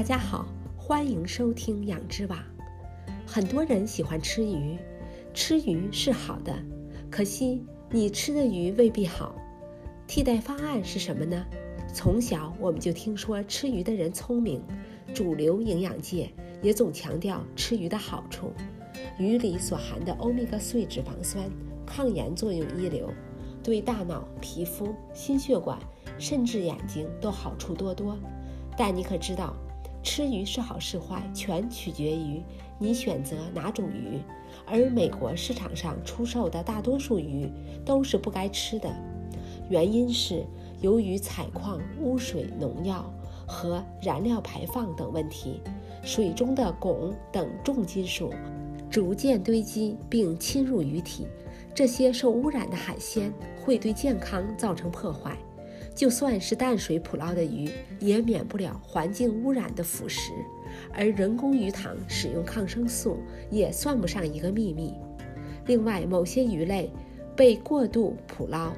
大家好，欢迎收听养殖网。很多人喜欢吃鱼，吃鱼是好的，可惜你吃的鱼未必好。替代方案是什么呢？从小我们就听说吃鱼的人聪明，主流营养界也总强调吃鱼的好处。鱼里所含的欧米伽碎脂肪酸，抗炎作用一流，对大脑、皮肤、心血管，甚至眼睛都好处多多。但你可知道？吃鱼是好是坏，全取决于你选择哪种鱼。而美国市场上出售的大多数鱼都是不该吃的，原因是由于采矿、污水、农药和燃料排放等问题，水中的汞等重金属逐渐堆积并侵入鱼体，这些受污染的海鲜会对健康造成破坏。就算是淡水捕捞的鱼，也免不了环境污染的腐蚀，而人工鱼塘使用抗生素也算不上一个秘密。另外，某些鱼类被过度捕捞，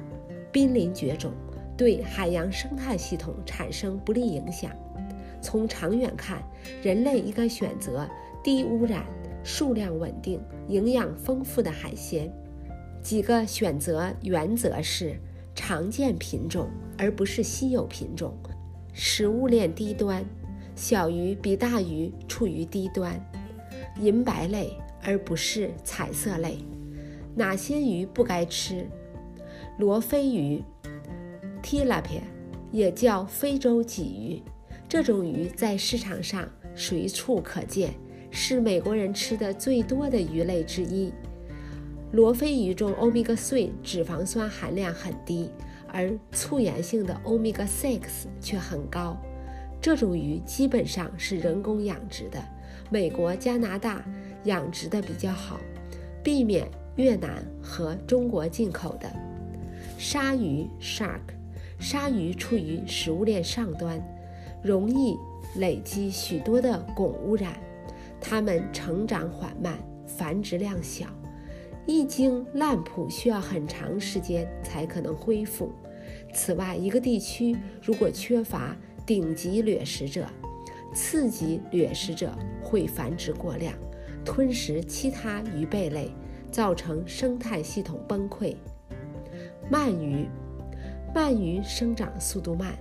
濒临绝种，对海洋生态系统产生不利影响。从长远看，人类应该选择低污染、数量稳定、营养丰富的海鲜。几个选择原则是。常见品种，而不是稀有品种。食物链低端，小鱼比大鱼处于低端。银白类，而不是彩色类。哪些鱼不该吃？罗非鱼 （Tilapia） 也叫非洲鲫鱼，这种鱼在市场上随处可见，是美国人吃的最多的鱼类之一。罗非鱼中欧米伽3脂肪酸含量很低，而促炎性的欧米伽6却很高。这种鱼基本上是人工养殖的，美国、加拿大养殖的比较好，避免越南和中国进口的。鲨鱼 （Shark） 鲨鱼处于食物链上端，容易累积许多的汞污染，它们成长缓慢，繁殖量小。一经滥捕，需要很长时间才可能恢复。此外，一个地区如果缺乏顶级掠食者，次级掠食者会繁殖过量，吞食其他鱼贝类，造成生态系统崩溃。鳗鱼，鳗鱼生长速度慢，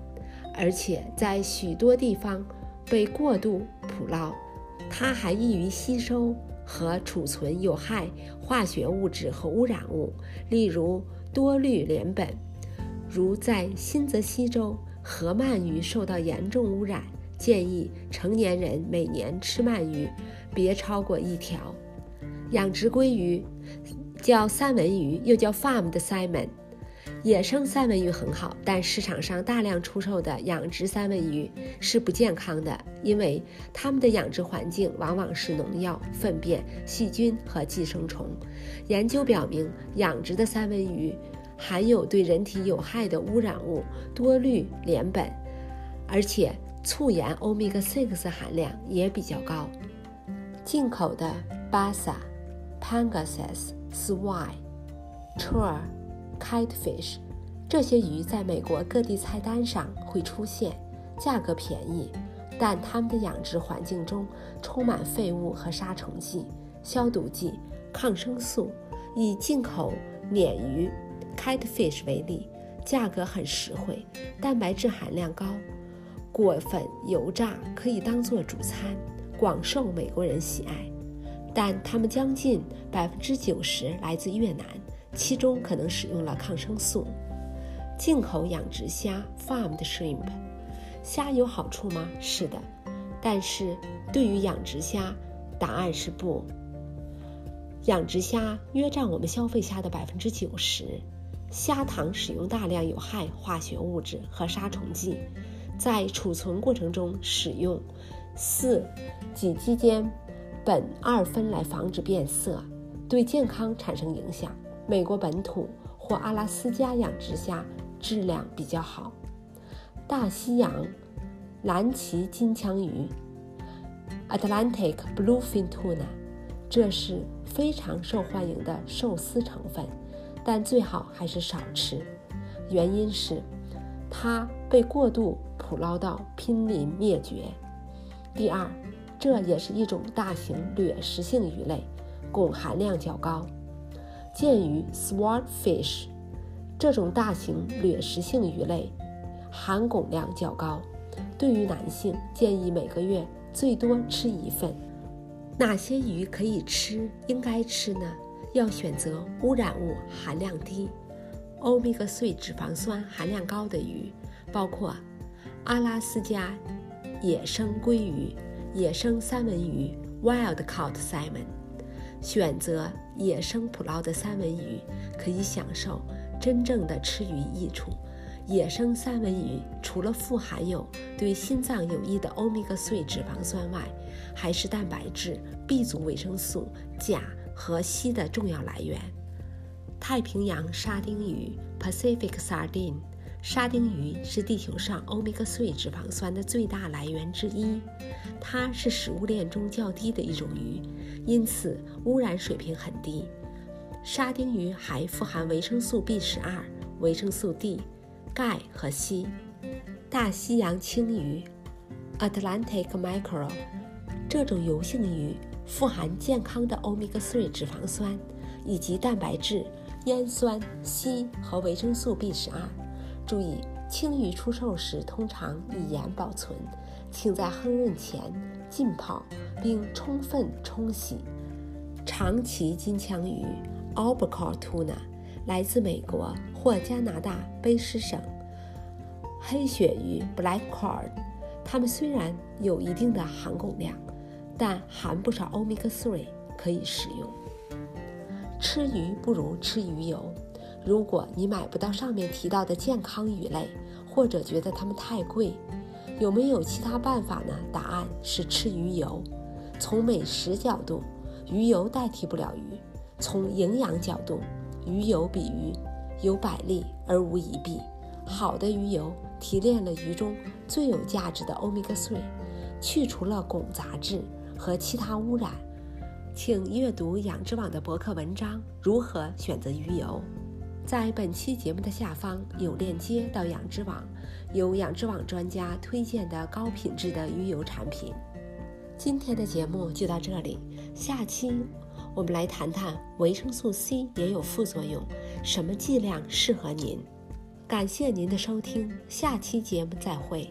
而且在许多地方被过度捕捞，它还易于吸收。和储存有害化学物质和污染物，例如多氯联苯。如在新泽西州，河鳗鱼受到严重污染，建议成年人每年吃鳗鱼别超过一条。养殖鲑鱼叫三文鱼，又叫 farmed salmon。野生三文鱼很好，但市场上大量出售的养殖三文鱼是不健康的，因为它们的养殖环境往往是农药、粪便、细菌和寄生虫。研究表明，养殖的三文鱼含有对人体有害的污染物多氯联苯，而且促盐欧米伽6含量也比较高。进口的 Basa、Pangasius、Swai、Chur。Kitefish，这些鱼在美国各地菜单上会出现，价格便宜，但它们的养殖环境中充满废物和杀虫剂、消毒剂、抗生素。以进口鲶鱼 Kitefish 为例，价格很实惠，蛋白质含量高，果粉油炸可以当做主餐，广受美国人喜爱。但它们将近百分之九十来自越南。其中可能使用了抗生素。进口养殖虾 （farmed shrimp），虾有好处吗？是的，但是对于养殖虾，答案是不。养殖虾约占我们消费虾的百分之九十，虾塘使用大量有害化学物质和杀虫剂，在储存过程中使用四己基间苯二酚来防止变色，对健康产生影响。美国本土或阿拉斯加养殖虾质量比较好。大西洋蓝鳍金枪鱼 （Atlantic Bluefin Tuna） 这是非常受欢迎的寿司成分，但最好还是少吃。原因是它被过度捕捞到濒临灭绝。第二，这也是一种大型掠食性鱼类，汞含量较高。鉴于 swordfish 这种大型掠食性鱼类含汞量较高，对于男性建议每个月最多吃一份。哪些鱼可以吃、应该吃呢？要选择污染物含量低、欧米伽3脂肪酸含量高的鱼，包括阿拉斯加野生鲑鱼、野生三文鱼 （wild caught salmon）。选择野生捕捞的三文鱼，可以享受真正的吃鱼益处。野生三文鱼除了富含有对心脏有益的欧米伽3脂肪酸外，还是蛋白质、B 族维生素、钾和硒的重要来源。太平洋沙丁鱼 （Pacific sardine） 沙丁鱼是地球上欧米伽3脂肪酸的最大来源之一，它是食物链中较低的一种鱼，因此污染水平很低。沙丁鱼还富含维生素 B 十二、维生素 D。钙和硒，大西洋青鱼 （Atlantic mackerel） 这种油性鱼富含健康的欧米伽3脂肪酸以及蛋白质、烟酸、硒和维生素 B 十二。注意，青鱼出售时通常以盐保存，请在烹饪前浸泡并充分冲洗。长鳍金枪鱼 （Albacore tuna） 来自美国。或加拿大卑诗省黑鳕鱼 （Black Cod），它们虽然有一定的含汞量，但含不少欧米伽3，可以食用。吃鱼不如吃鱼油。如果你买不到上面提到的健康鱼类，或者觉得它们太贵，有没有其他办法呢？答案是吃鱼油。从美食角度，鱼油代替不了鱼；从营养角度，鱼油比鱼。有百利而无一弊。好的鱼油提炼了鱼中最有价值的欧米伽3，去除了汞杂质和其他污染。请阅读养殖网的博客文章《如何选择鱼油》。在本期节目的下方有链接到养殖网，有养殖网专家推荐的高品质的鱼油产品。今天的节目就到这里，下期。我们来谈谈维生素 C 也有副作用，什么剂量适合您？感谢您的收听，下期节目再会。